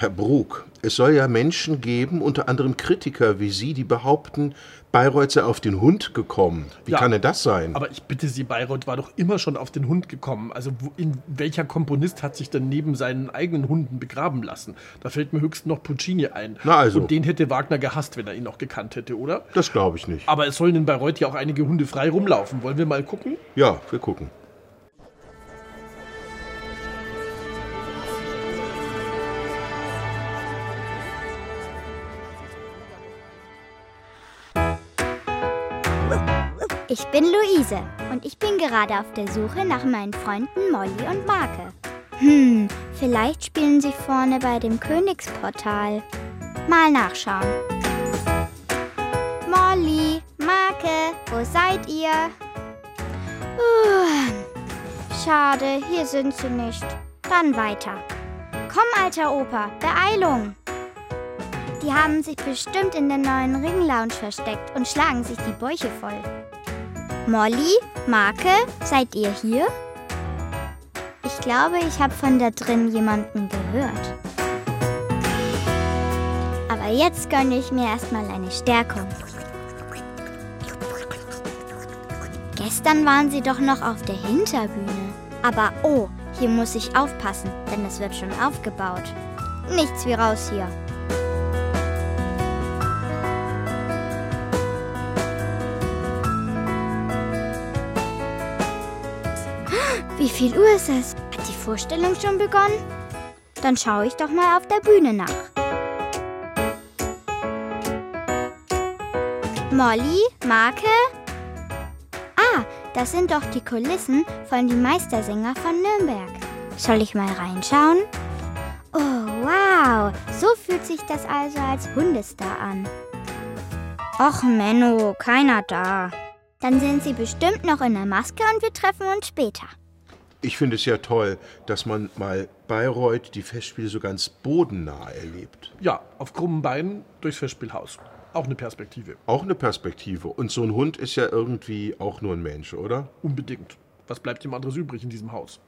Herr Brug, es soll ja Menschen geben, unter anderem Kritiker wie Sie, die behaupten, Bayreuth sei auf den Hund gekommen. Wie Ja, kann denn das sein? Aber ich bitte Sie, Bayreuth war doch immer schon auf den Hund gekommen. Also wo, in welcher Komponist hat sich denn neben seinen eigenen Hunden begraben lassen? Da fällt mir höchstens noch Puccini ein. Na also. Und den hätte Wagner gehasst, wenn er ihn noch gekannt hätte, oder? Das glaube ich nicht. Aber es sollen in Bayreuth ja auch einige Hunde frei rumlaufen. Wollen wir mal gucken? Ja, wir gucken. Ich bin Luise und ich bin gerade auf der Suche nach meinen Freunden Molly und Marke. Hm, vielleicht spielen sie vorne bei dem Königsportal. Mal nachschauen. Molly, Marke, wo seid ihr? Uh, schade, hier sind sie nicht. Dann weiter. Komm, alter Opa, Beeilung! Die haben sich bestimmt in der neuen Ringlounge versteckt und schlagen sich die Bäuche voll. Molly, Marke, seid ihr hier? Ich glaube, ich habe von da drin jemanden gehört. Aber jetzt gönne ich mir erstmal eine Stärkung. Gestern waren sie doch noch auf der Hinterbühne. Aber oh, hier muss ich aufpassen, denn es wird schon aufgebaut. Nichts wie raus hier. Wie viel Uhr ist es? Hat die Vorstellung schon begonnen? Dann schaue ich doch mal auf der Bühne nach. Molly, Marke? Ah, das sind doch die Kulissen von die Meistersänger von Nürnberg. Soll ich mal reinschauen? Oh, wow. So fühlt sich das also als Hundestar an. Och, Menno, keiner da. Dann sind sie bestimmt noch in der Maske und wir treffen uns später. Ich finde es ja toll, dass man mal Bayreuth die Festspiele so ganz bodennah erlebt. Ja, auf krummen Beinen durchs Festspielhaus. Auch eine Perspektive. Auch eine Perspektive. Und so ein Hund ist ja irgendwie auch nur ein Mensch, oder? Unbedingt. Was bleibt ihm anderes übrig in diesem Haus?